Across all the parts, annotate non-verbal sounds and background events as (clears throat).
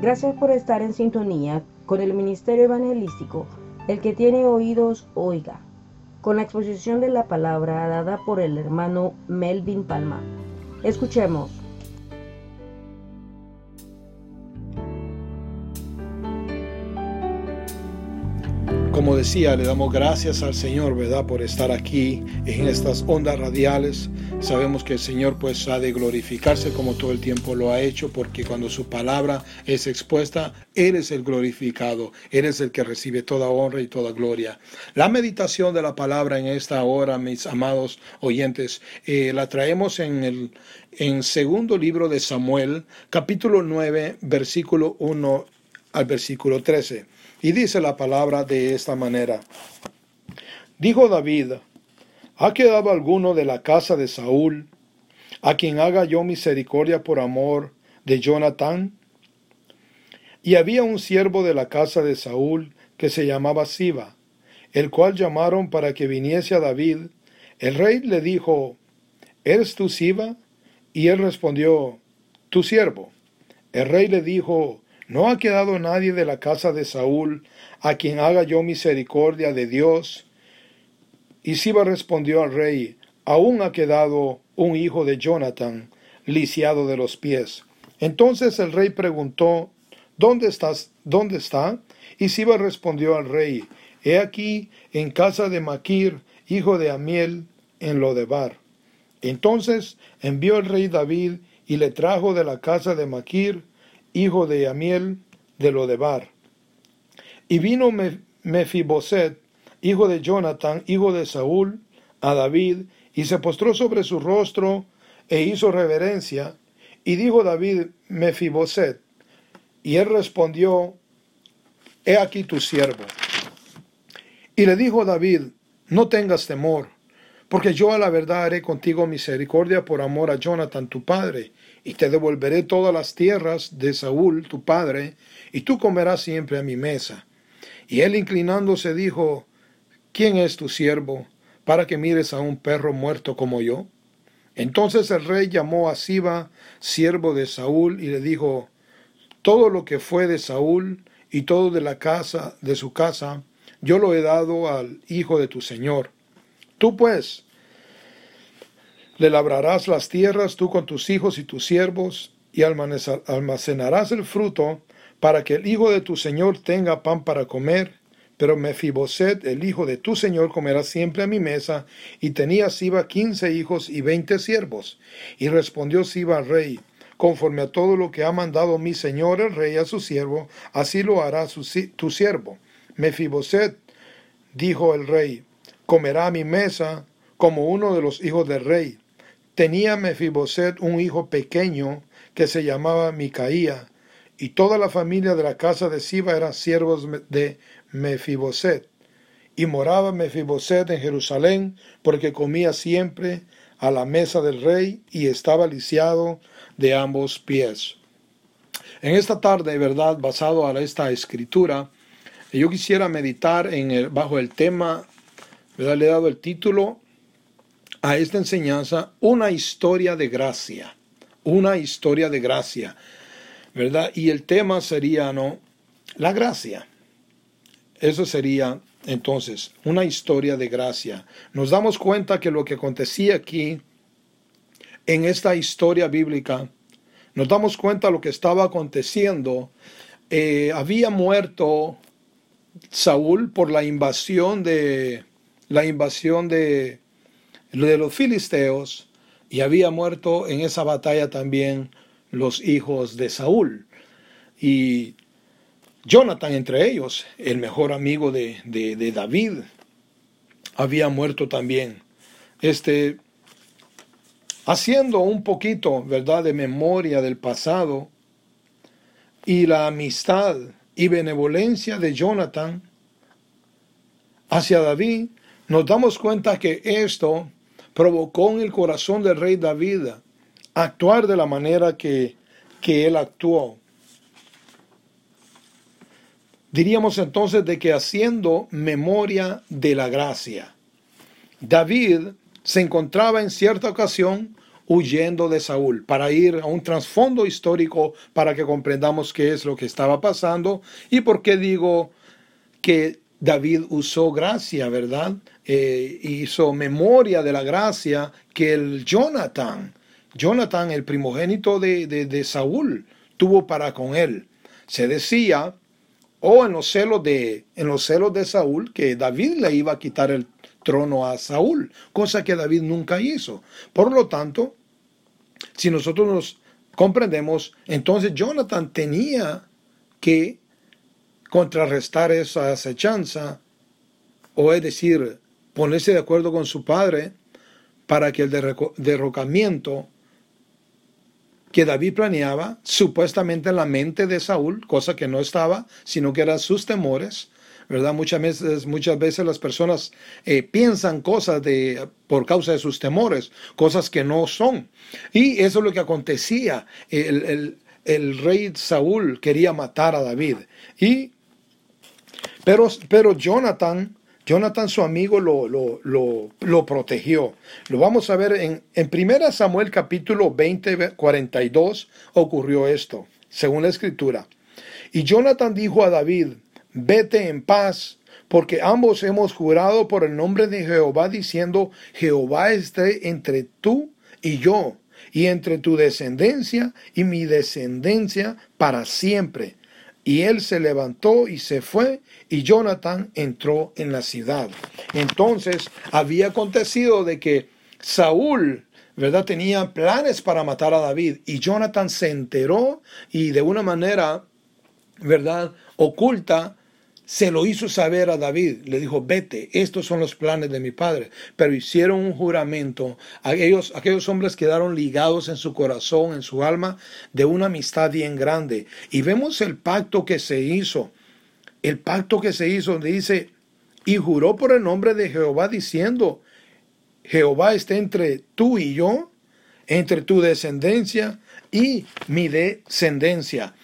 gracias por estar en sintonía con el Ministerio Evangelístico. El que tiene oídos, oiga, con la exposición de la palabra dada por el hermano Melvin Palma. Escuchemos. Como decía, le damos gracias al Señor, ¿verdad?, por estar aquí en estas ondas radiales. Sabemos que el Señor pues ha de glorificarse como todo el tiempo lo ha hecho, porque cuando su palabra es expuesta, Él es el glorificado, Él es el que recibe toda honra y toda gloria. La meditación de la palabra en esta hora, mis amados oyentes, eh, la traemos en el en segundo libro de Samuel, capítulo 9, versículo 1 al versículo 13. Y dice la palabra de esta manera. Dijo David, ¿ha quedado alguno de la casa de Saúl a quien haga yo misericordia por amor de Jonatán? Y había un siervo de la casa de Saúl que se llamaba Siba, el cual llamaron para que viniese a David. El rey le dijo, ¿eres tú Siba? Y él respondió, tu siervo. El rey le dijo, no ha quedado nadie de la casa de Saúl a quien haga yo misericordia de Dios. Y Siba respondió al rey, aún ha quedado un hijo de Jonathan, lisiado de los pies. Entonces el rey preguntó, ¿dónde estás? ¿Dónde está? Y Siba respondió al rey, he aquí en casa de Maquir, hijo de Amiel, en Lodebar. Entonces envió el rey David y le trajo de la casa de Maquir, hijo de Amiel de Lodebar. Y vino Mefiboset, hijo de Jonathan, hijo de Saúl, a David, y se postró sobre su rostro e hizo reverencia. Y dijo David, Mefiboset, y él respondió, He aquí tu siervo. Y le dijo David, No tengas temor, porque yo a la verdad haré contigo misericordia por amor a Jonathan tu padre, y te devolveré todas las tierras de Saúl tu padre, y tú comerás siempre a mi mesa. Y él inclinándose dijo, ¿quién es tu siervo para que mires a un perro muerto como yo? Entonces el rey llamó a Siba, siervo de Saúl, y le dijo, todo lo que fue de Saúl y todo de la casa de su casa, yo lo he dado al hijo de tu señor. Tú pues, le labrarás las tierras tú con tus hijos y tus siervos, y almacenarás el fruto, para que el hijo de tu señor tenga pan para comer. Pero Mefiboset, el hijo de tu señor, comerá siempre a mi mesa. Y tenía Siba quince hijos y veinte siervos. Y respondió Siba al rey, conforme a todo lo que ha mandado mi señor el rey a su siervo, así lo hará tu siervo. Mefiboset, dijo el rey, comerá a mi mesa como uno de los hijos del rey. Tenía Mefiboset un hijo pequeño que se llamaba Micaía, y toda la familia de la casa de Siba eran siervos de Mefiboset. Y moraba Mefiboset en Jerusalén, porque comía siempre a la mesa del rey y estaba lisiado de ambos pies. En esta tarde, verdad, basado a esta escritura, yo quisiera meditar en el, bajo el tema, ¿verdad? le he dado el título a esta enseñanza una historia de gracia, una historia de gracia, ¿verdad? Y el tema sería, ¿no? La gracia. Eso sería entonces una historia de gracia. Nos damos cuenta que lo que acontecía aquí, en esta historia bíblica, nos damos cuenta lo que estaba aconteciendo. Eh, había muerto Saúl por la invasión de la invasión de de los filisteos y había muerto en esa batalla también los hijos de Saúl. Y Jonathan entre ellos, el mejor amigo de, de, David, había muerto también. Este, haciendo un poquito, ¿verdad?, de memoria del pasado y la amistad y benevolencia de Jonathan hacia David, nos damos cuenta que esto provocó en el corazón del rey David actuar de la manera que, que él actuó. Diríamos entonces de que haciendo memoria de la gracia, David se encontraba en cierta ocasión huyendo de Saúl, para ir a un trasfondo histórico para que comprendamos qué es lo que estaba pasando y por qué digo que David usó gracia, ¿verdad? Eh, hizo memoria de la gracia que el Jonathan, Jonathan, el primogénito de, de Saúl, tuvo para con él. Se decía, o en los celos de, en los celos de Saúl, que David le iba a quitar el trono a Saúl, cosa que David nunca hizo. Por lo tanto, si nosotros nos comprendemos, entonces Jonathan tenía que contrarrestar esa acechanza, o es decir, ponerse de acuerdo con su padre para que el derrocamiento que David planeaba, supuestamente en la mente de Saúl, cosa que no estaba, sino que eran sus temores, ¿verdad? Muchas veces, muchas veces las personas eh, piensan cosas de, por causa de sus temores, cosas que no son. Y eso es lo que acontecía. El, rey Saúl quería matar a David. Y, pero, pero Jonathan Jonathan, su amigo, lo, lo, protegió. Lo vamos a ver en, en 1 Samuel capítulo 20, 42, ocurrió esto, según la escritura. Y Jonathan dijo a David, vete en paz, porque ambos hemos jurado por el nombre de Jehová, diciendo, Jehová esté entre tú y yo, y entre tu descendencia y mi descendencia para siempre. Y él se levantó y se fue, y Jonathan entró en la ciudad. Entonces había acontecido de que Saúl, ¿verdad? Tenía planes para matar a David, y Jonathan se enteró y de una manera, ¿verdad? Oculta, se lo hizo saber a David. Le dijo, vete, estos son los planes de mi padre. Pero hicieron un juramento. Aquellos, aquellos hombres quedaron ligados en su corazón, en su alma, de una amistad bien grande. Y vemos el pacto que se hizo. El pacto que se hizo dice, y juró por el nombre de Jehová diciendo, Jehová esté entre tú y yo, entre tu descendencia y mi descendencia.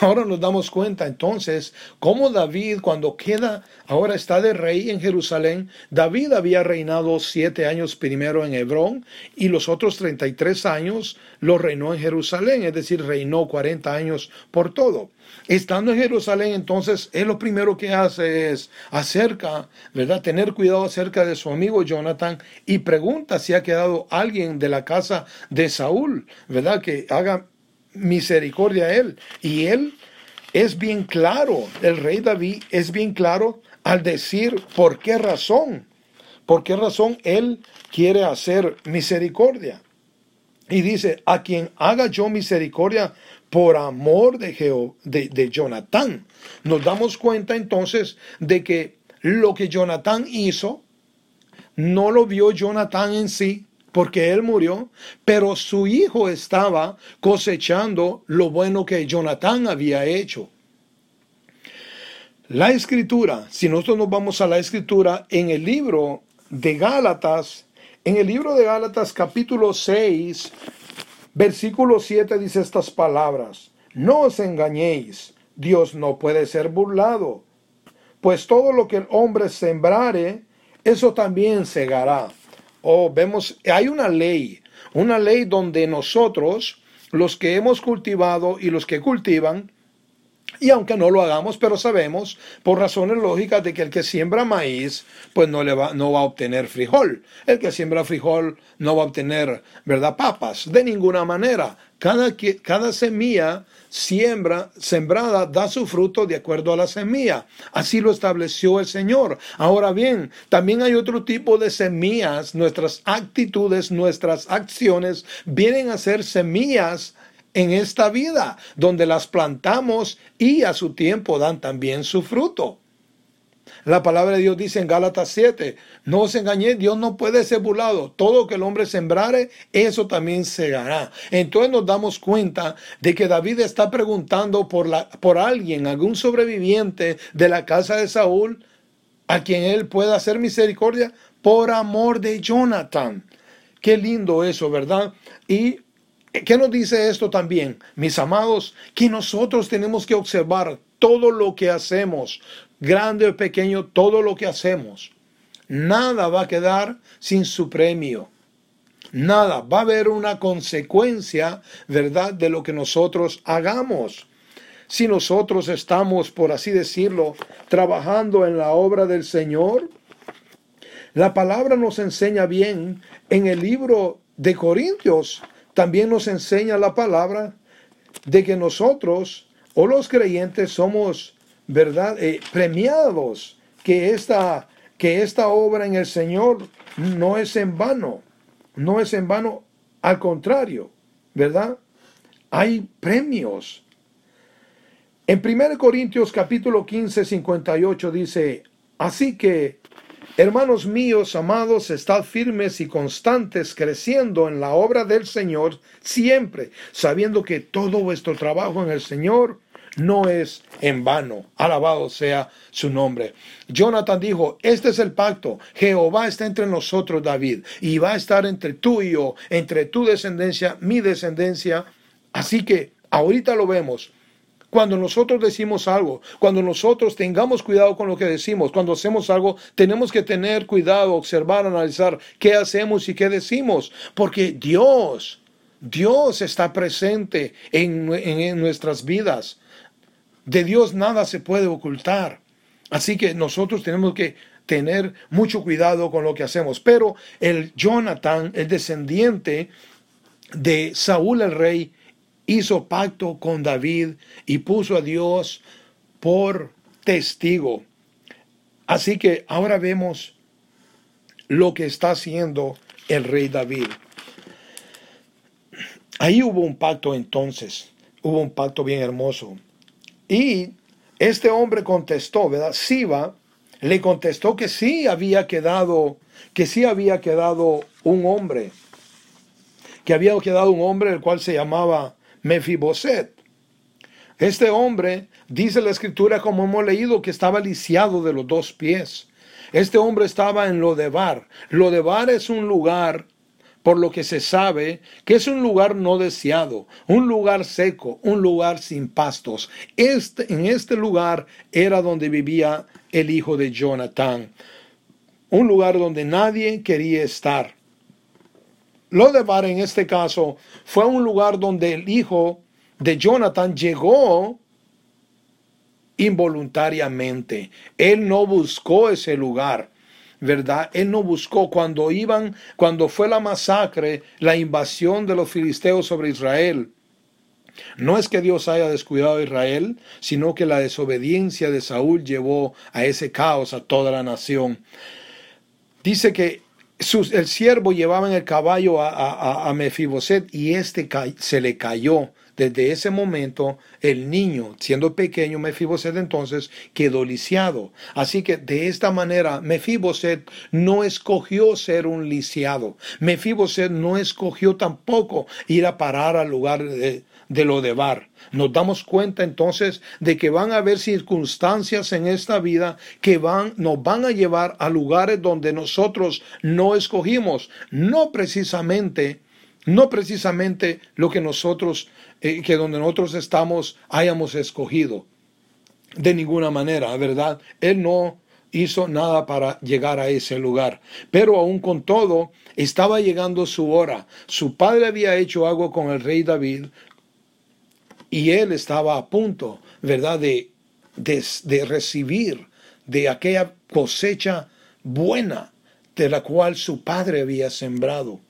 Ahora nos damos cuenta entonces cómo David cuando queda, ahora está de rey en Jerusalén, David había reinado siete años primero en Hebrón y los otros 33 años lo reinó en Jerusalén, es decir, reinó 40 años por todo. Estando en Jerusalén, entonces, él lo primero que hace es acerca, ¿verdad? Tener cuidado acerca de su amigo Jonathan y pregunta si ha quedado alguien de la casa de Saúl, ¿verdad? Que haga misericordia a él. Y él es bien claro, el rey David es bien claro al decir por qué razón, por qué razón él quiere hacer misericordia. Y dice, a quien haga yo misericordia por amor de, de, de Jonatán. Nos damos cuenta entonces de que lo que Jonatán hizo, no lo vio Jonatán en sí, porque él murió, pero su hijo estaba cosechando lo bueno que Jonatán había hecho. La escritura, si nosotros nos vamos a la escritura, en el libro de Gálatas, en el libro de Gálatas capítulo 6, versículo 7 dice estas palabras, no os engañéis, Dios no puede ser burlado, pues todo lo que el hombre sembrare, eso también segará o vemos, hay una ley, una ley donde nosotros, los que hemos cultivado y los que cultivan, y aunque no lo hagamos, pero sabemos por razones lógicas de que el que siembra maíz, pues no, le va, no va a obtener frijol. El que siembra frijol no va a obtener, ¿verdad? Papas, de ninguna manera. Cada, cada semilla siembra, sembrada da su fruto de acuerdo a la semilla. Así lo estableció el Señor. Ahora bien, también hay otro tipo de semillas. Nuestras actitudes, nuestras acciones vienen a ser semillas en esta vida, donde las plantamos y a su tiempo dan también su fruto. La palabra de Dios dice en Gálatas 7, no os engañéis, Dios no puede ser burlado. Todo que el hombre sembrare, eso también segará. Entonces nos damos cuenta de que David está preguntando por, la, por alguien, algún sobreviviente de la casa de Saúl, a quien él pueda hacer misericordia por amor de Jonathan. Qué lindo eso, ¿verdad? Y ¿Qué nos dice esto también? Mis amados, que nosotros tenemos que observar todo lo que hacemos, grande o pequeño, todo lo que hacemos. Nada va a quedar sin su premio. Nada, va a haber una consecuencia, ¿verdad?, de lo que nosotros hagamos. Si nosotros estamos, por así decirlo, trabajando en la obra del Señor, la palabra nos enseña bien en el libro de Corintios, también nos enseña la palabra de que nosotros o los creyentes somos, ¿verdad?, eh, premiados, que esta, que esta obra en el Señor no es en vano no es en vano, al contrario, ¿verdad? Hay premios. En 1 Corintios capítulo 15, 58 dice, así que, hermanos míos, amados, estad firmes y constantes, creciendo en la obra del Señor, siempre, sabiendo que todo vuestro trabajo en el Señor no es en vano. Alabado sea su nombre. Jonathan dijo, este es el pacto. Jehová está entre nosotros, David, y va a estar entre tú y yo, entre tu descendencia, mi descendencia. Así que ahorita lo vemos. Cuando nosotros decimos algo, cuando nosotros tengamos cuidado con lo que decimos, cuando hacemos algo, tenemos que tener cuidado, observar, analizar qué hacemos y qué decimos, porque Dios, Dios está presente en, nuestras vidas. De Dios nada se puede ocultar. Así que nosotros tenemos que tener mucho cuidado con lo que hacemos. Pero el Jonathan, el descendiente de Saúl el rey, hizo pacto con David y puso a Dios por testigo. Así que ahora vemos lo que está haciendo el rey David. Ahí hubo un pacto entonces, hubo un pacto bien hermoso. Y este hombre contestó, ¿verdad? Siba le contestó que sí había quedado, que sí había quedado un hombre, que había quedado un hombre el cual se llamaba Mefiboset. Este hombre, dice la escritura como hemos leído, que estaba lisiado de los dos pies. Este hombre estaba en Lodebar. Lodebar es un lugar por lo que se sabe que es un lugar no deseado, un lugar seco, un lugar sin pastos. Este, en este lugar era donde vivía el hijo de Jonathan, un lugar donde nadie quería estar. Lo de Bar en este caso fue un lugar donde el hijo de Jonathan llegó involuntariamente. Él no buscó ese lugar. ¿verdad? Él no buscó cuando iban, cuando fue la masacre, la invasión de los filisteos sobre Israel. No es que Dios haya descuidado a Israel, sino que la desobediencia de Saúl llevó a ese caos a toda la nación. Dice que el siervo llevaba en el caballo a, a Mefiboset y este se le cayó desde ese momento, el niño, siendo pequeño, Mefiboset entonces quedó lisiado. Así que de esta manera, Mefiboset no escogió ser un lisiado. Mefiboset no escogió tampoco ir a parar al lugar de, de lo de Bar. Nos damos cuenta entonces de que van a haber circunstancias en esta vida que van, nos van a llevar a lugares donde nosotros no escogimos, no precisamente no precisamente lo que nosotros, eh, que donde nosotros estamos hayamos escogido. De ninguna manera, ¿verdad? Él no hizo nada para llegar a ese lugar. Pero aún con todo, estaba llegando su hora. Su padre había hecho algo con el rey David y él estaba a punto, ¿verdad?, de, de recibir de aquella cosecha buena de la cual su padre había sembrado.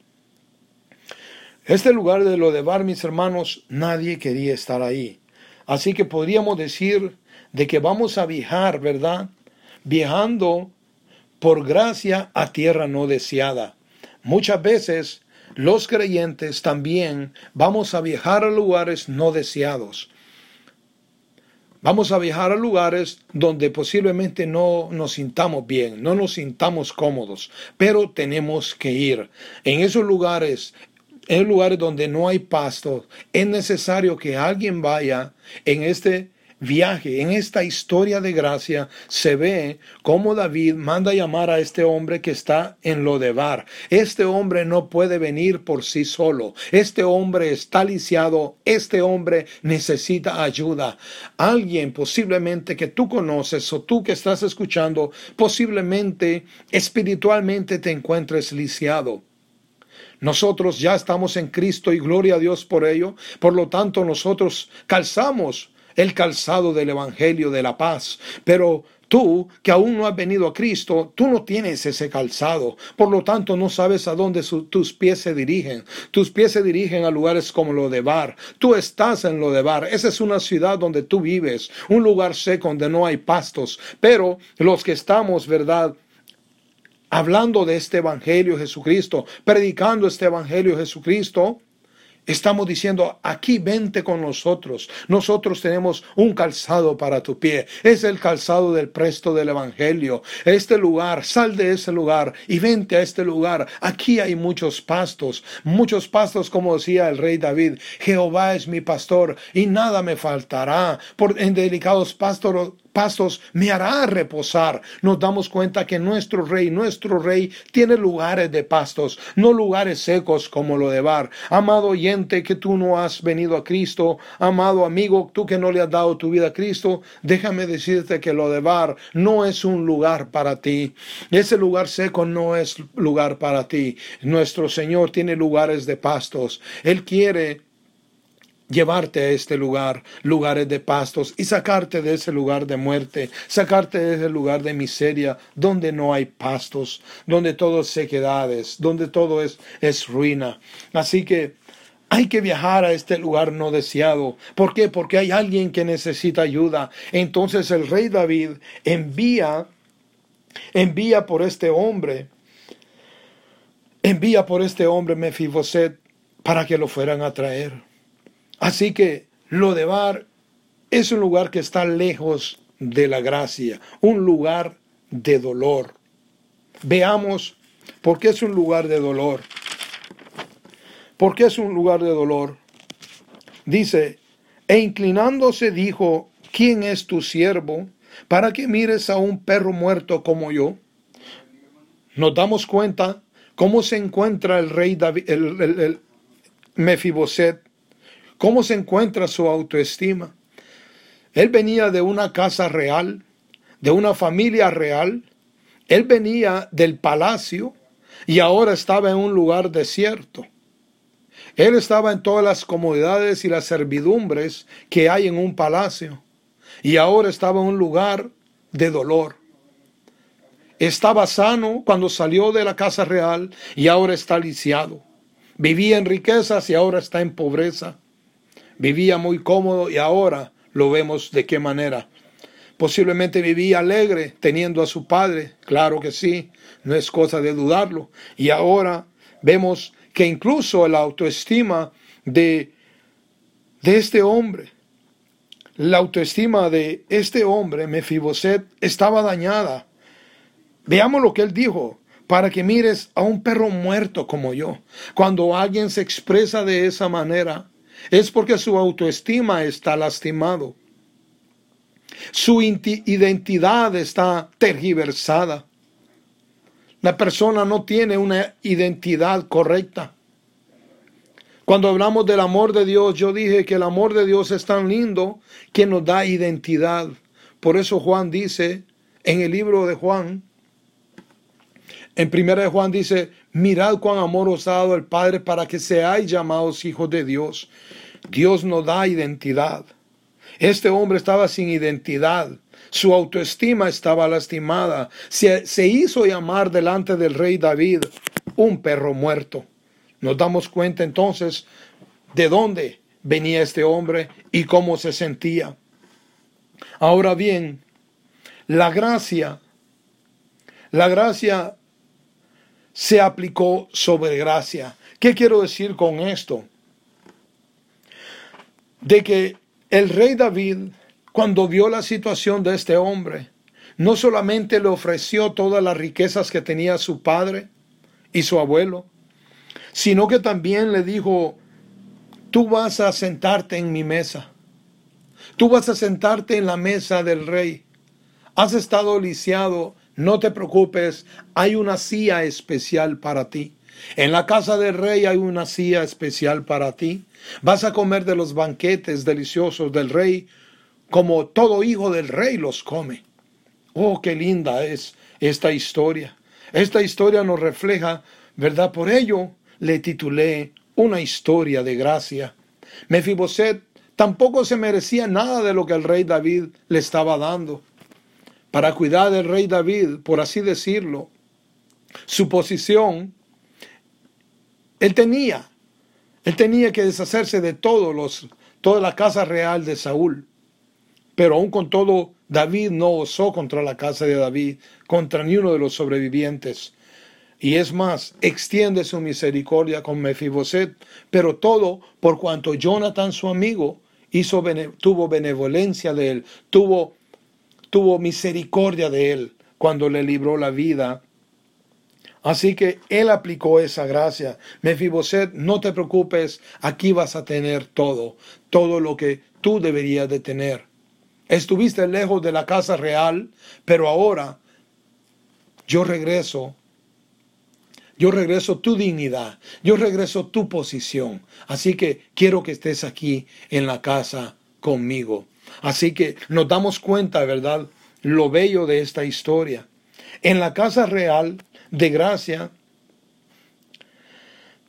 Este lugar de lo de Bar, mis hermanos, nadie quería estar ahí. Así que podríamos decir de que vamos a viajar, ¿verdad? Viajando por gracia a tierra no deseada. Muchas veces los creyentes también vamos a viajar a lugares no deseados. Vamos a viajar a lugares donde posiblemente no nos sintamos bien, no nos sintamos cómodos, pero tenemos que ir. En esos lugares en lugares donde no hay pasto, es necesario que alguien vaya en este viaje, en esta historia de gracia, se ve cómo David manda llamar a este hombre que está en Lodebar. Este hombre no puede venir por sí solo. Este hombre está lisiado. Este hombre necesita ayuda. Alguien posiblemente que tú conoces o tú que estás escuchando, posiblemente espiritualmente te encuentres lisiado Nosotros ya estamos en Cristo y gloria a Dios por ello. Por lo tanto, nosotros calzamos el calzado del Evangelio de la paz. Pero Tú, que aún no has venido a Cristo, tú no tienes ese calzado. Por lo tanto, no sabes a dónde tus pies se dirigen. Tus pies se dirigen a lugares como lo de Bar. Tú estás en lo de Bar. Esa es una ciudad donde tú vives, un lugar seco donde no hay pastos. Pero los que estamos, ¿verdad? Hablando de este Evangelio Jesucristo, predicando este Evangelio Jesucristo, Estamos diciendo, aquí vente con nosotros. Nosotros tenemos un calzado para tu pie. Es el calzado del presto del Evangelio. Este lugar, sal de ese lugar y vente a este lugar. Aquí hay muchos pastos, muchos pastos como decía el rey David. Jehová es mi pastor y nada me faltará. Por en delicados pastos pastos me hará reposar. Nos damos cuenta que nuestro rey, nuestro rey, tiene lugares de pastos, no lugares secos como lo de Bar. Amado oyente que tú no has venido a Cristo, amado amigo, tú que no le has dado tu vida a Cristo, déjame decirte que lo de Bar no es un lugar para ti. Ese lugar seco no es lugar para ti. Nuestro Señor tiene lugares de pastos. Él quiere llevarte a este lugar, lugares de pastos, y sacarte de ese lugar de muerte, sacarte de ese lugar de miseria, donde no hay pastos, donde todo es sequedades, donde todo es, es ruina. Así que hay que viajar a este lugar no deseado. ¿Por qué? Porque hay alguien que necesita ayuda. Entonces el rey David envía, envía por este hombre, envía por este hombre Mefiboset para que lo fueran a traer. Así que lo de Bar es un lugar que está lejos de la gracia, un lugar de dolor. Veamos por qué es un lugar de dolor. ¿Por qué es un lugar de dolor? Dice, e inclinándose dijo, ¿quién es tu siervo para que mires a un perro muerto como yo? Nos damos cuenta cómo se encuentra el rey David, el, Mefiboset ¿Cómo se encuentra su autoestima? Él venía de una casa real, de una familia real. Él venía del palacio y ahora estaba en un lugar desierto. Él estaba en todas las comodidades y las servidumbres que hay en un palacio. Y ahora estaba en un lugar de dolor. Estaba sano cuando salió de la casa real y ahora está lisiado. Vivía en riquezas y ahora está en pobreza vivía muy cómodo y ahora lo vemos de qué manera. Posiblemente vivía alegre teniendo a su padre, claro que sí, no es cosa de dudarlo. Y ahora vemos que incluso la autoestima de, de este hombre, la autoestima de este hombre, Mefiboset, estaba dañada. Veamos lo que él dijo, para que mires a un perro muerto como yo. Cuando alguien se expresa de esa manera, es porque su autoestima está lastimado. Su identidad está tergiversada. La persona no tiene una identidad correcta. Cuando hablamos del amor de Dios, yo dije que el amor de Dios es tan lindo que nos da identidad. Por eso Juan dice en el libro de Juan, en primera de Juan dice, mirad cuán amor os ha dado el Padre para que seáis llamados hijos de Dios. Dios nos da identidad. Este hombre estaba sin identidad. Su autoestima estaba lastimada. Se, se, hizo llamar delante del rey David un perro muerto. Nos damos cuenta entonces de dónde venía este hombre y cómo se sentía. Ahora bien, la gracia, la gracia se aplicó sobre gracia. ¿Qué quiero decir con esto? De que el rey David, cuando vio la situación de este hombre, no solamente le ofreció todas las riquezas que tenía su padre y su abuelo, sino que también le dijo, tú vas a sentarte en mi mesa, tú vas a sentarte en la mesa del rey, has estado lisiado no te preocupes, hay una silla especial para ti. En la casa del rey hay una silla especial para ti. Vas a comer de los banquetes deliciosos del rey, como todo hijo del rey los come. Oh, qué linda es esta historia. Esta historia nos refleja, ¿verdad? Por ello, le titulé Una historia de gracia. Mefiboset tampoco se merecía nada de lo que el rey David le estaba dando. Para cuidar del rey David, por así decirlo, su posición, él tenía, él tenía que deshacerse de todos los, toda la casa real de Saúl. Pero aún con todo, David no osó contra la casa de David, contra ni de los sobrevivientes. Y es más, extiende su misericordia con Mefiboset, pero todo por cuanto Jonathan, su amigo, tuvo benevolencia de él, tuvo, tuvo misericordia de él cuando le libró la vida. Así que él aplicó esa gracia. Mefiboset, no te preocupes, aquí vas a tener todo, todo lo que tú deberías de tener. Estuviste lejos de la casa real, pero ahora yo regreso yo regreso tu dignidad, yo regreso tu posición. Así que quiero que estés aquí en la casa conmigo. Así que nos damos cuenta, ¿verdad? Lo bello de esta historia. En la casa real de gracia,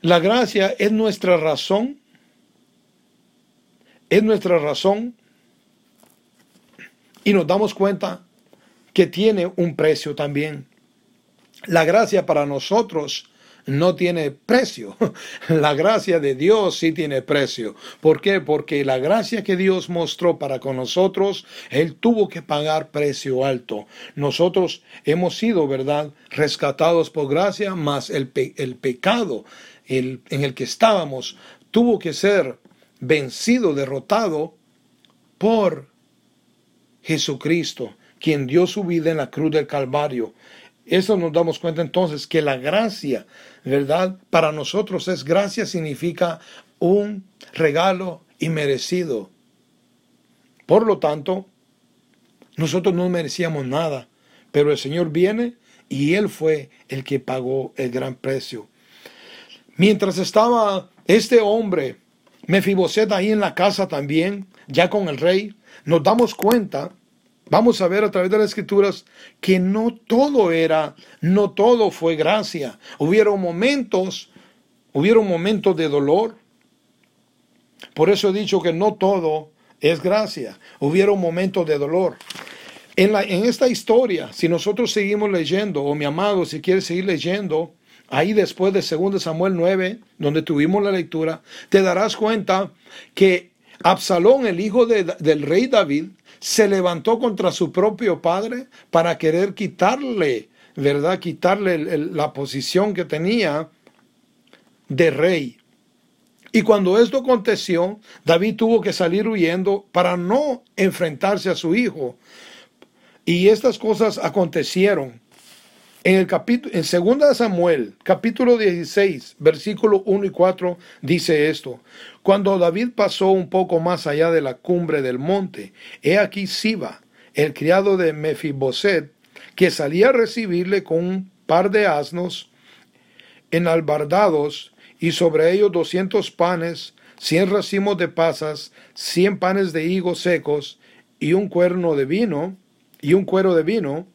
la gracia es nuestra razón, es nuestra razón y nos damos cuenta que tiene un precio también. La gracia para nosotros no tiene precio. (laughs) La gracia de Dios sí tiene precio. ¿Por qué? Porque la gracia que Dios mostró para con nosotros, Él tuvo que pagar precio alto. Nosotros hemos sido, ¿verdad?, rescatados por gracia, más el, el pecado el, en el que estábamos tuvo que ser vencido, derrotado por Jesucristo, quien dio su vida en la cruz del Calvario. Eso nos damos cuenta entonces que la gracia, ¿verdad? Para nosotros es gracia significa un regalo inmerecido. Por lo tanto, nosotros no merecíamos nada, pero el Señor viene y Él fue el que pagó el gran precio. Mientras estaba este hombre, Mefiboset, ahí en la casa también, ya con el rey, nos damos cuenta Vamos a ver a través de las escrituras que no todo era, no todo fue gracia. Hubieron momentos, hubieron momentos de dolor. Por eso he dicho que no todo es gracia. Hubieron momentos de dolor. En, la, en esta historia, si nosotros seguimos leyendo, o mi amado, si quieres seguir leyendo, ahí después de 2 Samuel 9, donde tuvimos la lectura, te darás cuenta que Absalón, el hijo del rey David, se levantó contra su propio padre para querer quitarle, ¿verdad? Quitarle la posición que tenía de rey. Y cuando esto aconteció, David tuvo que salir huyendo para no enfrentarse a su hijo. Y estas cosas acontecieron. En el capítulo en 2 Samuel, capítulo 16, versículo 1 y 4 dice esto: Cuando David pasó un poco más allá de la cumbre del monte, he aquí Siba, el criado de Mefiboset, que salía a recibirle con un par de asnos enalbardados y sobre ellos doscientos panes, cien racimos de pasas, cien panes de higos secos y un cuerno de vino y un cuero de vino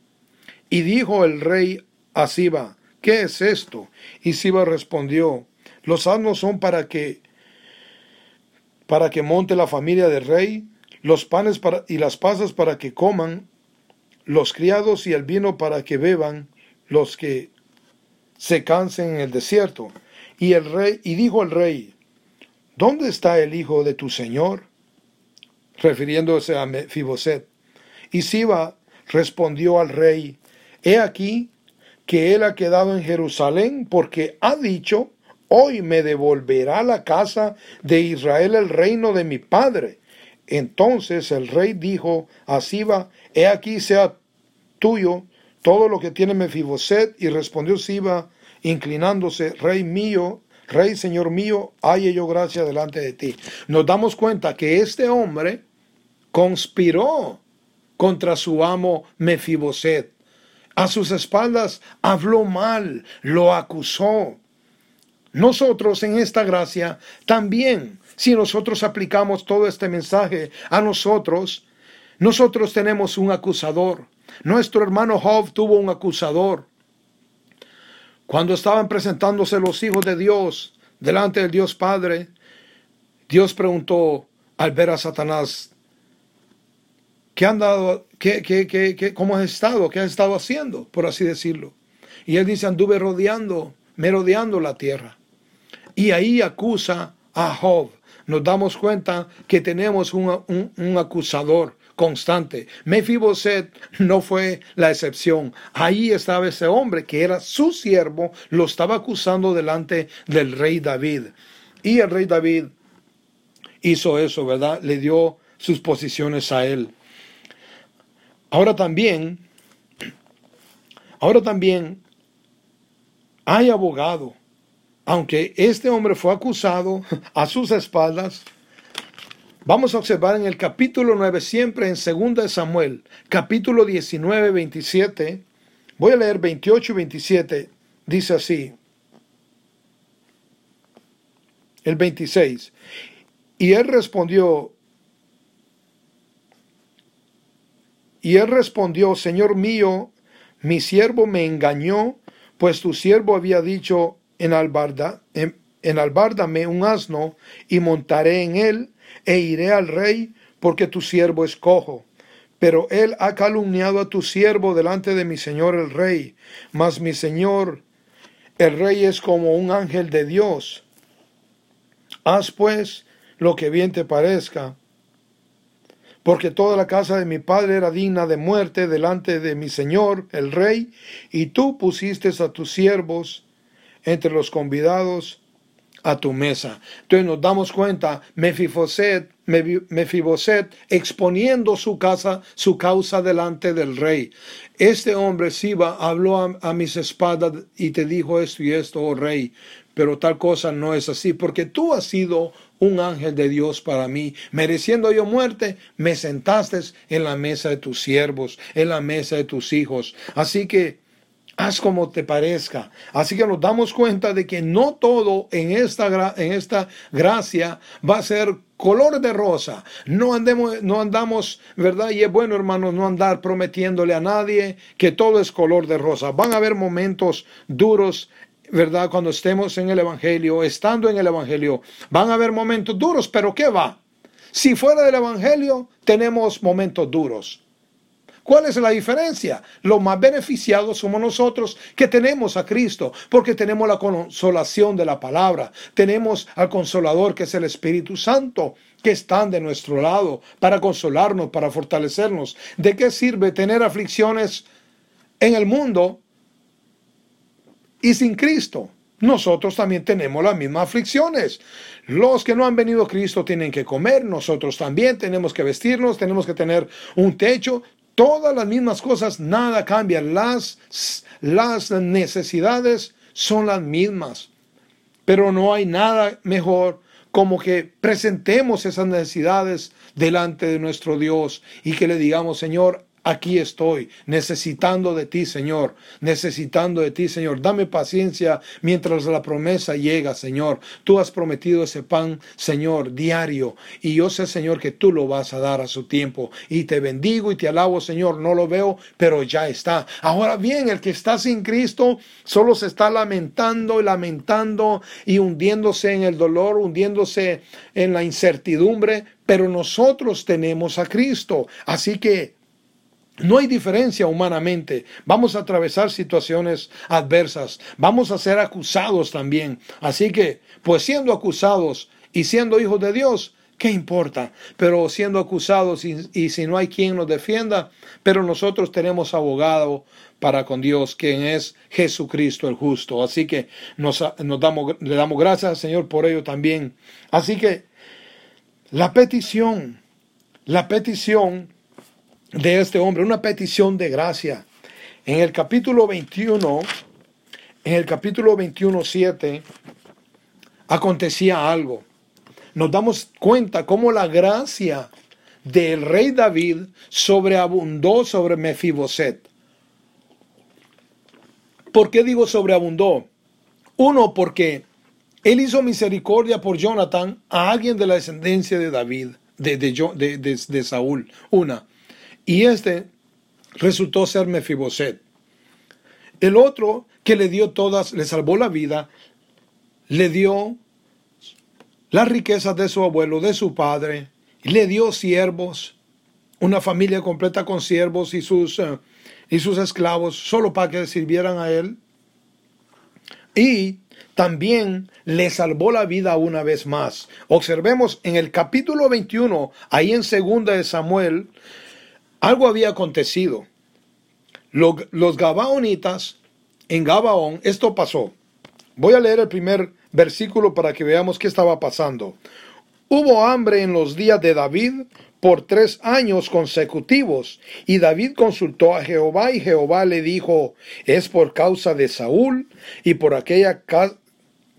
y dijo el rey a Siba, ¿qué es esto? Y Siba respondió, los asnos son para que para que monte la familia del rey, los panes para, y las pasas para que coman, los criados y el vino para que beban, los que se cansen en el desierto. Y el rey, y dijo el rey, ¿dónde está el hijo de tu señor? refiriéndose a Fiboset. Y Siba respondió al rey, He aquí que él ha quedado en Jerusalén porque ha dicho, hoy me devolverá la casa de Israel el reino de mi padre. Entonces el rey dijo a Siba, he aquí sea tuyo todo lo que tiene Mefiboset. Y respondió Siba, inclinándose, rey mío, rey señor mío, haya yo gracia delante de ti. Nos damos cuenta que este hombre conspiró contra su amo Mefiboset a sus espaldas habló mal, lo acusó. Nosotros en esta gracia también, si nosotros aplicamos todo este mensaje a nosotros, nosotros tenemos un acusador. Nuestro hermano Job tuvo un acusador. Cuando estaban presentándose los hijos de Dios delante del Dios Padre, Dios preguntó al ver a Satanás, ¿qué han dado, qué, qué, qué, cómo has estado, qué has estado haciendo, por así decirlo? Y él dice, anduve rodeando, merodeando la tierra. Y ahí acusa a Job. Nos damos cuenta que tenemos un, un acusador constante. Mefiboset no fue la excepción. Ahí estaba ese hombre que era su siervo, lo estaba acusando delante del rey David. Y el rey David hizo eso, ¿verdad? Le dio sus posiciones a él. Ahora también, ahora también hay abogado. Aunque este hombre fue acusado a sus espaldas, vamos a observar en el capítulo 9, siempre en 2 Samuel, capítulo 19, 27, voy a leer 28 y 27, dice así, el 26, y él respondió, y él respondió, Señor mío, mi siervo me engañó, pues tu siervo había dicho, en albarda, en, albárdame un asno, y montaré en él, e iré al rey, porque tu siervo es cojo. Pero él ha calumniado a tu siervo delante de mi señor el rey, mas mi señor el rey es como un ángel de Dios. Haz pues lo que bien te parezca. Porque toda la casa de mi padre era digna de muerte delante de mi señor, el rey, y tú pusiste a tus siervos entre los convidados a tu mesa. Entonces nos damos cuenta, Mefiboset, Mefiboset exponiendo su casa, su causa delante del rey. Este hombre Siba habló a, a, mis espadas y te dijo esto y esto, oh rey, pero tal cosa no es así, porque tú has sido un ángel de Dios para mí. Mereciendo yo muerte, me sentaste en la mesa de tus siervos, en la mesa de tus hijos. Así que haz como te parezca. Así que nos damos cuenta de que no todo en esta, en esta gracia va a ser color de rosa. No, andemos, no andamos, ¿verdad? Y es bueno, hermanos, no andar prometiéndole a nadie que todo es color de rosa. Van a haber momentos duros ¿verdad? Cuando estemos en el Evangelio, estando en el Evangelio, van a haber momentos duros, pero ¿qué va? Si fuera del Evangelio, tenemos momentos duros. ¿Cuál es la diferencia? Los más beneficiados somos nosotros que tenemos a Cristo, porque tenemos la consolación de la palabra, tenemos al consolador que es el Espíritu Santo, que están de nuestro lado para consolarnos, para fortalecernos. ¿De qué sirve tener aflicciones en el mundo y sin Cristo? Nosotros también tenemos las mismas aflicciones. Los que no han venido a Cristo tienen que comer, nosotros también tenemos que vestirnos, tenemos que tener un techo, todas las mismas cosas, nada cambia. Las, las necesidades son las mismas. Pero no hay nada mejor como que presentemos esas necesidades delante de nuestro Dios y que le digamos, Señor, aquí estoy, necesitando de ti, Señor, necesitando de ti, Señor. Dame paciencia mientras la promesa llega, Señor. Tú has prometido ese pan, Señor, diario. Y yo sé, Señor, que tú lo vas a dar a su tiempo. Y te bendigo y te alabo, Señor. No lo veo, pero ya está. Ahora bien, el que está sin Cristo solo se está lamentando y lamentando y hundiéndose en el dolor, hundiéndose en la incertidumbre. Pero nosotros tenemos a Cristo. Así que no hay diferencia humanamente. Vamos a atravesar situaciones adversas. Vamos a ser acusados también. Así que, pues siendo acusados y siendo hijos de Dios, ¿qué importa? Pero siendo acusados y, si no hay quien nos defienda, pero nosotros tenemos abogado para con Dios, quien es Jesucristo el justo. Así que nos, nos damos, le damos gracias al Señor por ello también. Así que la petición, la petición de este hombre, una petición de gracia. En el capítulo 21, en el capítulo 21, 7, acontecía algo. Nos damos cuenta cómo la gracia del rey David sobreabundó sobre Mefiboset. ¿Por qué digo sobreabundó? Uno, porque él hizo misericordia por Jonathan a alguien de la descendencia de David, de, de, de Saúl. Una. Y este resultó ser Mefiboset. El otro que le dio todas, le salvó la vida, le dio las riquezas de su abuelo, de su padre, le dio siervos, una familia completa con siervos y sus, eh, y sus esclavos, solo para que sirvieran a él. Y también le salvó la vida una vez más. Observemos en el capítulo 21, ahí en segunda de Samuel, algo había acontecido. Los, Gabaonitas en Gabaón, esto pasó. Voy a leer el primer versículo para que veamos qué estaba pasando. Hubo hambre en los días de David por tres años consecutivos, y David consultó a Jehová, y Jehová le dijo, es por causa de Saúl y por aquella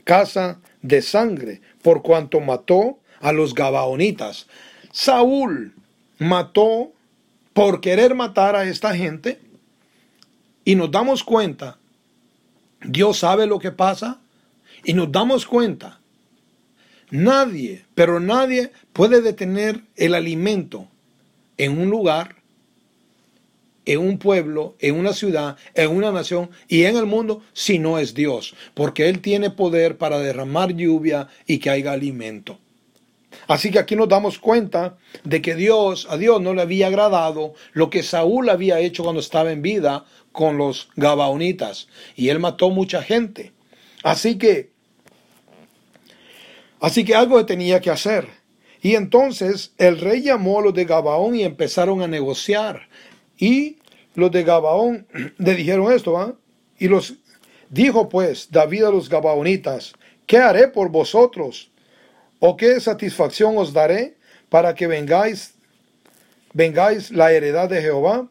casa de sangre, por cuanto mató a los Gabaonitas. Saúl mató por querer matar a esta gente, y nos damos cuenta, Dios sabe lo que pasa, y nos damos cuenta, nadie, pero nadie puede detener el alimento en un lugar, en un pueblo, en una ciudad, en una nación y en el mundo si no es Dios, porque Él tiene poder para derramar lluvia y que haya alimento. Así que aquí nos damos cuenta de que Dios, a Dios no le había agradado lo que Saúl había hecho cuando estaba en vida con los Gabaonitas y él mató mucha gente. Así que Así que algo tenía que hacer. Y entonces el rey llamó a los de Gabaón y empezaron a negociar. Y los de Gabaón (clears throat) le dijeron esto, ¿ah? Y los dijo pues David a los Gabaonitas, ¿qué haré por vosotros? ¿O qué satisfacción os daré para que vengáis, vengáis la heredad de Jehová?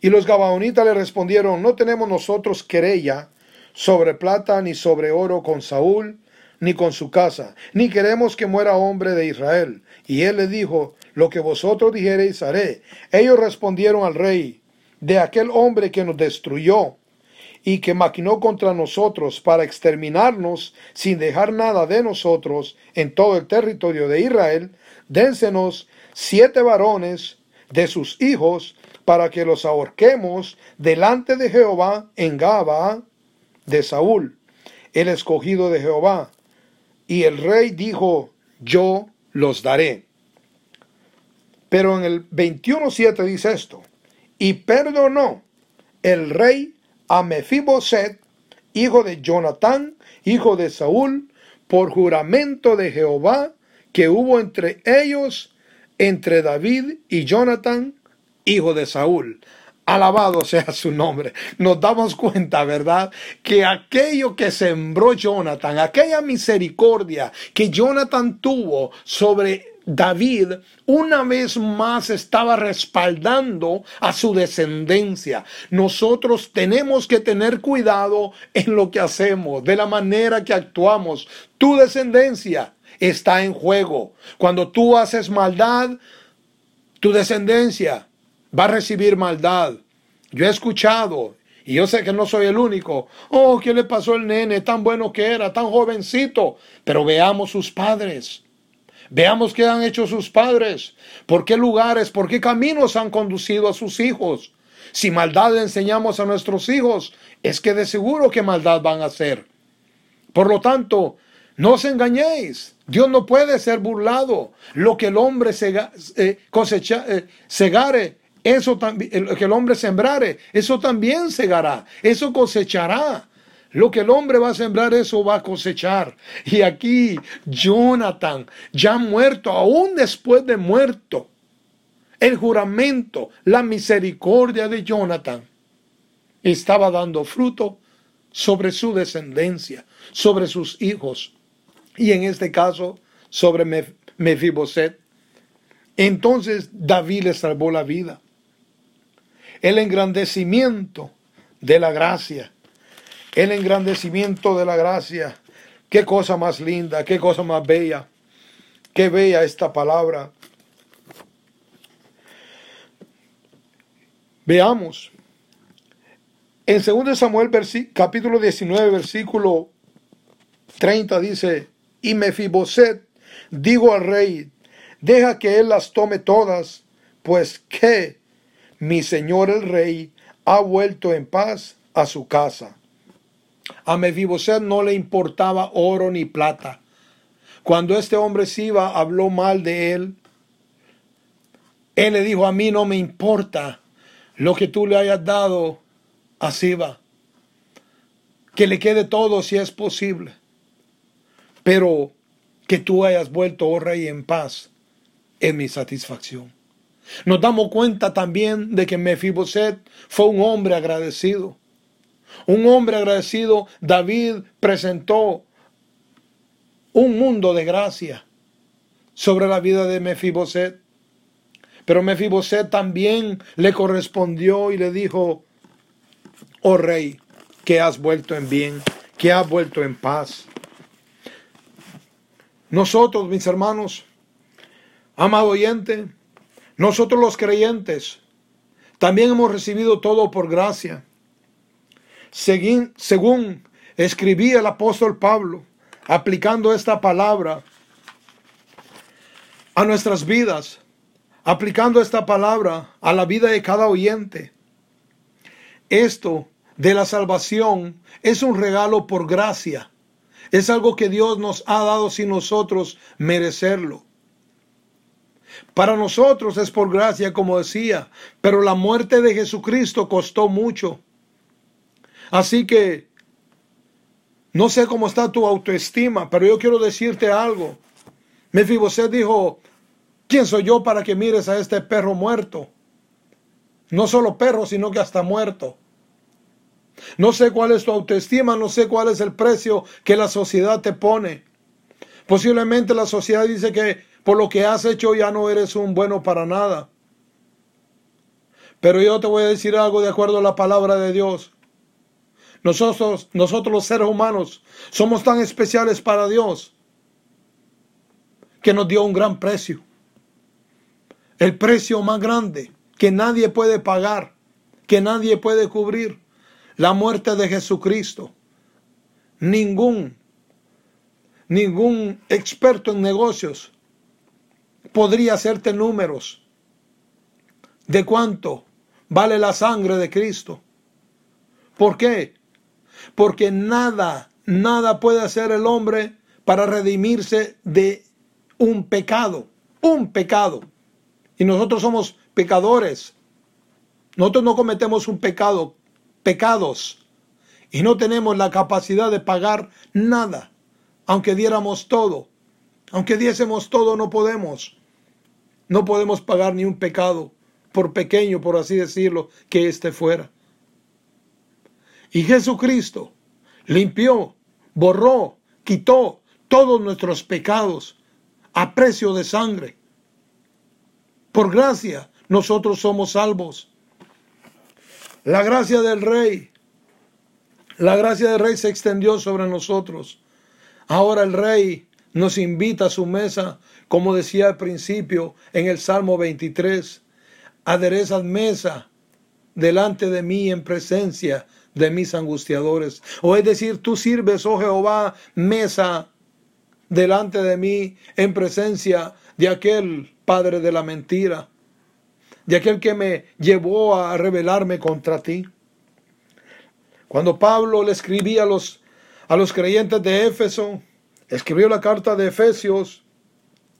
Y los Gabaonitas le respondieron, no tenemos nosotros querella sobre plata ni sobre oro con Saúl, ni con su casa, ni queremos que muera hombre de Israel. Y él le dijo, lo que vosotros dijereis haré. Ellos respondieron al rey, de aquel hombre que nos destruyó y que maquinó contra nosotros para exterminarnos sin dejar nada de nosotros en todo el territorio de Israel, dénsenos siete varones de sus hijos para que los ahorquemos delante de Jehová en Gaba de Saúl, el escogido de Jehová. Y el rey dijo, yo los daré. Pero en el 21.7 dice esto, y perdonó el rey a Mefiboset, hijo de Jonatán, hijo de Saúl, por juramento de Jehová que hubo entre ellos, entre David y Jonatán, hijo de Saúl. Alabado sea su nombre. Nos damos cuenta, ¿verdad? Que aquello que sembró Jonathan, aquella misericordia que Jonathan tuvo sobre David, una vez más estaba respaldando a su descendencia. Nosotros tenemos que tener cuidado en lo que hacemos, de la manera que actuamos. Tu descendencia está en juego. Cuando tú haces maldad, tu descendencia va a recibir maldad. Yo he escuchado, y yo sé que no soy el único, oh, ¿qué le pasó al nene? Tan bueno que era, tan jovencito. Pero veamos sus padres. Veamos qué han hecho sus padres, por qué lugares, por qué caminos han conducido a sus hijos. Si maldad le enseñamos a nuestros hijos, es que de seguro que maldad van a hacer. Por lo tanto, no os engañéis. Dios no puede ser burlado. Lo que el hombre eh, cosecha, eh, segare, eso también, lo que el hombre sembrare, eso también segará, eso cosechará. Lo que el hombre va a sembrar, eso va a cosechar. Y aquí Jonathan, ya muerto, aún después de muerto, el juramento, la misericordia de Jonathan estaba dando fruto sobre su descendencia, sobre sus hijos, y en este caso sobre Mefiboset. Entonces David le salvó la vida el engrandecimiento de la gracia. El engrandecimiento de la gracia. Qué cosa más linda, qué cosa más bella. Qué bella esta palabra. Veamos. En 2 Samuel capítulo 19 versículo 30 dice, y Mefiboset digo al rey, deja que él las tome todas, pues que mi señor el rey ha vuelto en paz a su casa. A Mefiboset no le importaba oro ni plata. Cuando este hombre Siba habló mal de él, él le dijo, a mí no me importa lo que tú le hayas dado a Siba. Que le quede todo si es posible. Pero que tú hayas vuelto, oh rey, en paz, es mi satisfacción. Nos damos cuenta también de que Mefiboset fue un hombre agradecido. Un hombre agradecido, David presentó un mundo de gracia sobre la vida de Mefiboset. Pero Mefiboset también le correspondió y le dijo, oh rey, que has vuelto en bien, que has vuelto en paz. Nosotros, mis hermanos, amado oyente, nosotros los creyentes, también hemos recibido todo por gracia. Según, según escribía el apóstol Pablo, aplicando esta palabra a nuestras vidas, aplicando esta palabra a la vida de cada oyente. Esto de la salvación es un regalo por gracia. Es algo que Dios nos ha dado sin nosotros merecerlo. Para nosotros es por gracia, como decía, pero la muerte de Jesucristo costó mucho. Así que no sé cómo está tu autoestima, pero yo quiero decirte algo. Mefiboset dijo, ¿quién soy yo para que mires a este perro muerto? No solo perro, sino que hasta muerto. No sé cuál es tu autoestima, no sé cuál es el precio que la sociedad te pone. Posiblemente la sociedad dice que por lo que has hecho ya no eres un bueno para nada. Pero yo te voy a decir algo de acuerdo a la palabra de Dios. Nosotros, nosotros los seres humanos somos tan especiales para Dios que nos dio un gran precio. El precio más grande que nadie puede pagar, que nadie puede cubrir. La muerte de Jesucristo. Ningún, ningún experto en negocios podría hacerte números de cuánto vale la sangre de Cristo. ¿Por qué? Porque nada, nada puede hacer el hombre para redimirse de un pecado, un pecado. Y nosotros somos pecadores. Nosotros no cometemos un pecado, pecados. Y no tenemos la capacidad de pagar nada. Aunque diéramos todo. Aunque diésemos todo, no podemos. No podemos pagar ni un pecado, por pequeño, por así decirlo, que éste fuera. Y Jesucristo limpió, borró, quitó todos nuestros pecados a precio de sangre. Por gracia, nosotros somos salvos. La gracia del Rey, la gracia del Rey se extendió sobre nosotros. Ahora el Rey nos invita a su mesa, como decía al principio en el Salmo 23, aderezas mesa delante de mí en presencia de mis angustiadores. O es decir, tú sirves, oh Jehová, mesa delante de mí en presencia de aquel padre de la mentira, de aquel que me llevó a rebelarme contra ti. Cuando Pablo le escribía a los, a los creyentes de Éfeso, escribió la carta de Efesios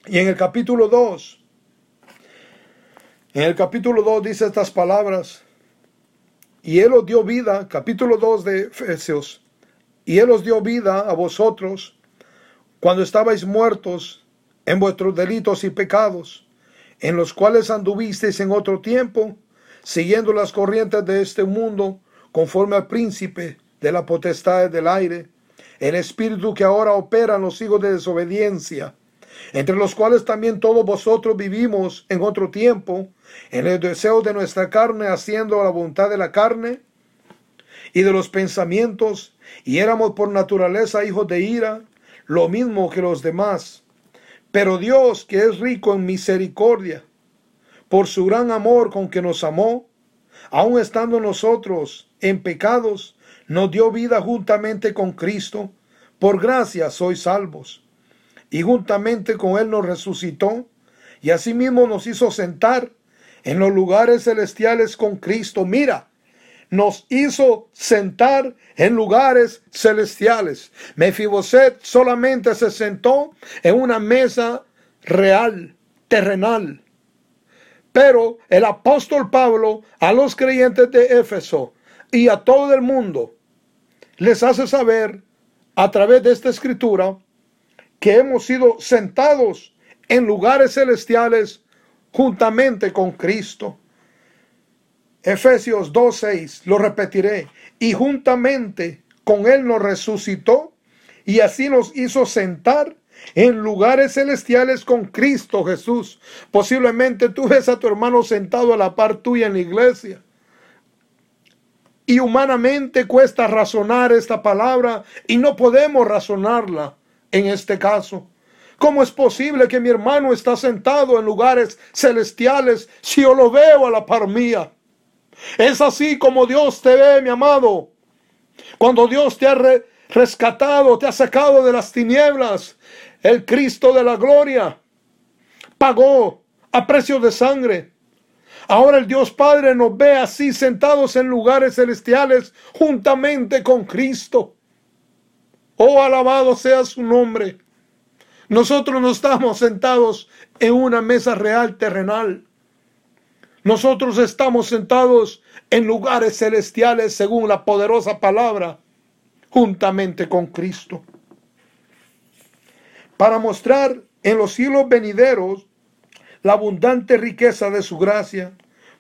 y en el capítulo 2, en el capítulo 2 dice estas palabras, y Él os dio vida, capítulo 2 de Efesios, y Él os dio vida a vosotros cuando estabais muertos en vuestros delitos y pecados, en los cuales anduvisteis en otro tiempo, siguiendo las corrientes de este mundo, conforme al príncipe de la potestad del aire, el espíritu que ahora opera en los hijos de desobediencia, entre los cuales también todos vosotros vivimos en otro tiempo, en el deseo de nuestra carne, haciendo la voluntad de la carne y de los pensamientos, y éramos por naturaleza hijos de ira, lo mismo que los demás. Pero Dios, que es rico en misericordia, por su gran amor con que nos amó, aun estando nosotros en pecados, nos dio vida juntamente con Cristo. Por gracia sois salvos. Y juntamente con Él nos resucitó, y asimismo nos hizo sentar en los lugares celestiales con Cristo. Mira, nos hizo sentar en lugares celestiales. Mefiboset solamente se sentó en una mesa real, terrenal. Pero el apóstol Pablo a los creyentes de Éfeso y a todo el mundo les hace saber a través de esta escritura que hemos sido sentados en lugares celestiales juntamente con Cristo. Efesios 2.6, lo repetiré, y juntamente con Él nos resucitó y así nos hizo sentar en lugares celestiales con Cristo Jesús. Posiblemente tú ves a tu hermano sentado a la par tuya en la iglesia. Y humanamente cuesta razonar esta palabra y no podemos razonarla en este caso. ¿Cómo es posible que mi hermano está sentado en lugares celestiales si yo lo veo a la par mía? Es así como Dios te ve, mi amado. Cuando Dios te ha rescatado, te ha sacado de las tinieblas, el Cristo de la gloria pagó a precio de sangre. Ahora el Dios Padre nos ve así sentados en lugares celestiales juntamente con Cristo. Oh, alabado sea su nombre. Nosotros no estamos sentados en una mesa real terrenal. Nosotros estamos sentados en lugares celestiales según la poderosa palabra, juntamente con Cristo. Para mostrar en los siglos venideros la abundante riqueza de su gracia,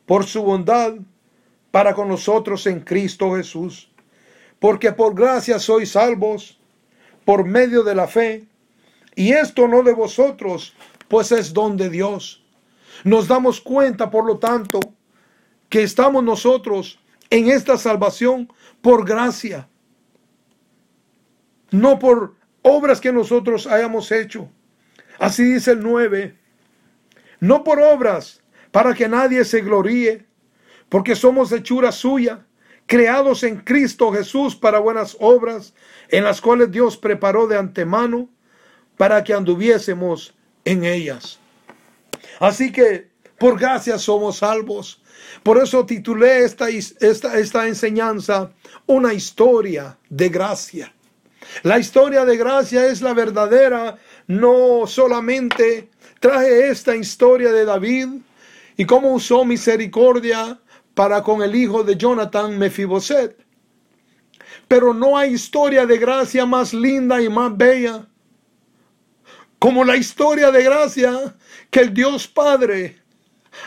por su bondad para con nosotros en Cristo Jesús. Porque por gracia sois salvos por medio de la fe, y esto no de vosotros, pues es don de Dios nos damos cuenta, por lo tanto, que estamos nosotros en esta salvación por gracia, no por obras que nosotros hayamos hecho. Así dice el 9, no por obras para que nadie se gloríe, porque somos hechura suya, creados en Cristo Jesús para buenas obras, en las cuales Dios preparó de antemano para que anduviésemos en ellas. Así que por gracia somos salvos. Por eso titulé esta, esta, esta enseñanza una historia de gracia. La historia de gracia es la verdadera, no solamente traje esta historia de David y cómo usó misericordia para con el hijo de Jonathan Mefiboset. Pero no hay historia de gracia más linda y más bella como la historia de gracia que el Dios Padre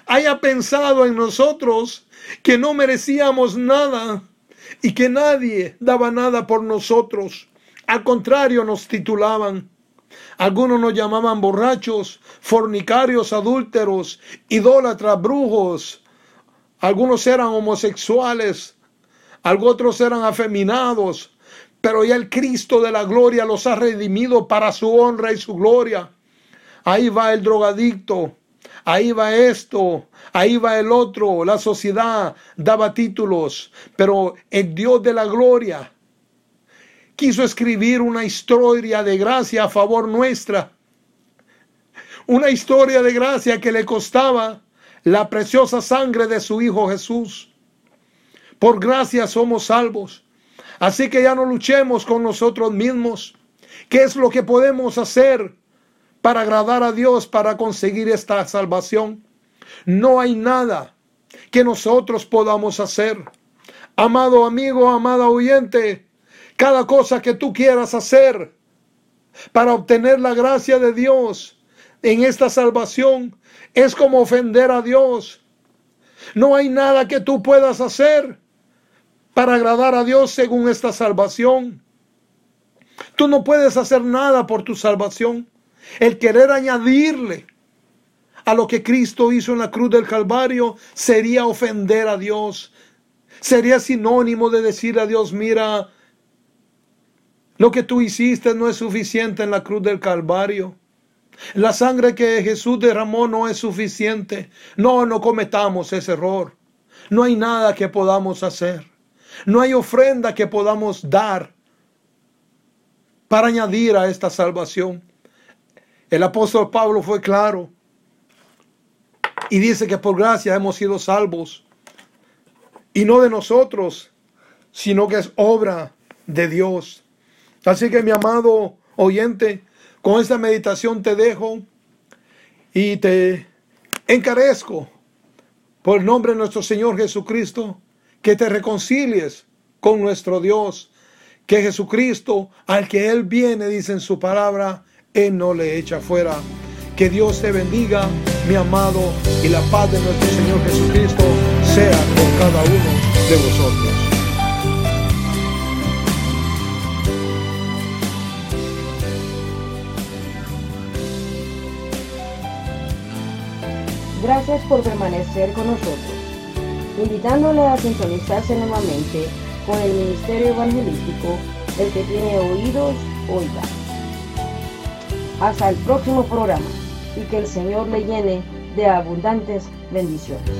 haya pensado en nosotros que no merecíamos nada y que nadie daba nada por nosotros. Al contrario, nos titulaban. Algunos nos llamaban borrachos, fornicarios, adúlteros, idólatras, brujos. Algunos eran homosexuales, otros eran afeminados, pero ya el Cristo de la gloria los ha redimido para su honra y su gloria. Ahí va el drogadicto, ahí va esto, ahí va el otro. La sociedad daba títulos, pero el Dios de la gloria quiso escribir una historia de gracia a favor nuestra. Una historia de gracia que le costaba la preciosa sangre de su Hijo Jesús. Por gracia somos salvos. Así que ya no luchemos con nosotros mismos. ¿Qué es lo que podemos hacer para agradar a Dios, para conseguir esta salvación? No hay nada que nosotros podamos hacer. Amado amigo, amada oyente, cada cosa que tú quieras hacer para obtener la gracia de Dios en esta salvación es como ofender a Dios. No hay nada que tú puedas hacer para agradar a Dios según esta salvación. Tú no puedes hacer nada por tu salvación. El querer añadirle a lo que Cristo hizo en la cruz del Calvario sería ofender a Dios. Sería sinónimo de decir a Dios, mira, lo que tú hiciste no es suficiente en la cruz del Calvario. La sangre que Jesús derramó no es suficiente. No, no cometamos ese error. No hay nada que podamos hacer. No hay ofrenda que podamos dar para añadir a esta salvación. El apóstol Pablo fue claro y dice que por gracia hemos sido salvos y no de nosotros, sino que es obra de Dios. Así que mi amado oyente, con esta meditación te dejo y te encarezco por el nombre de nuestro Señor Jesucristo que te reconcilies con nuestro Dios, que Jesucristo, al que Él viene, dice en su palabra, Él no le echa fuera. Que Dios te bendiga, mi amado, y la paz de nuestro Señor Jesucristo sea con cada uno de vosotros. Gracias por permanecer con nosotros, invitándole a sintonizarse nuevamente con el Ministerio Evangelístico, el que tiene oídos, oiga. Hasta el próximo programa y que el Señor le llene de abundantes bendiciones.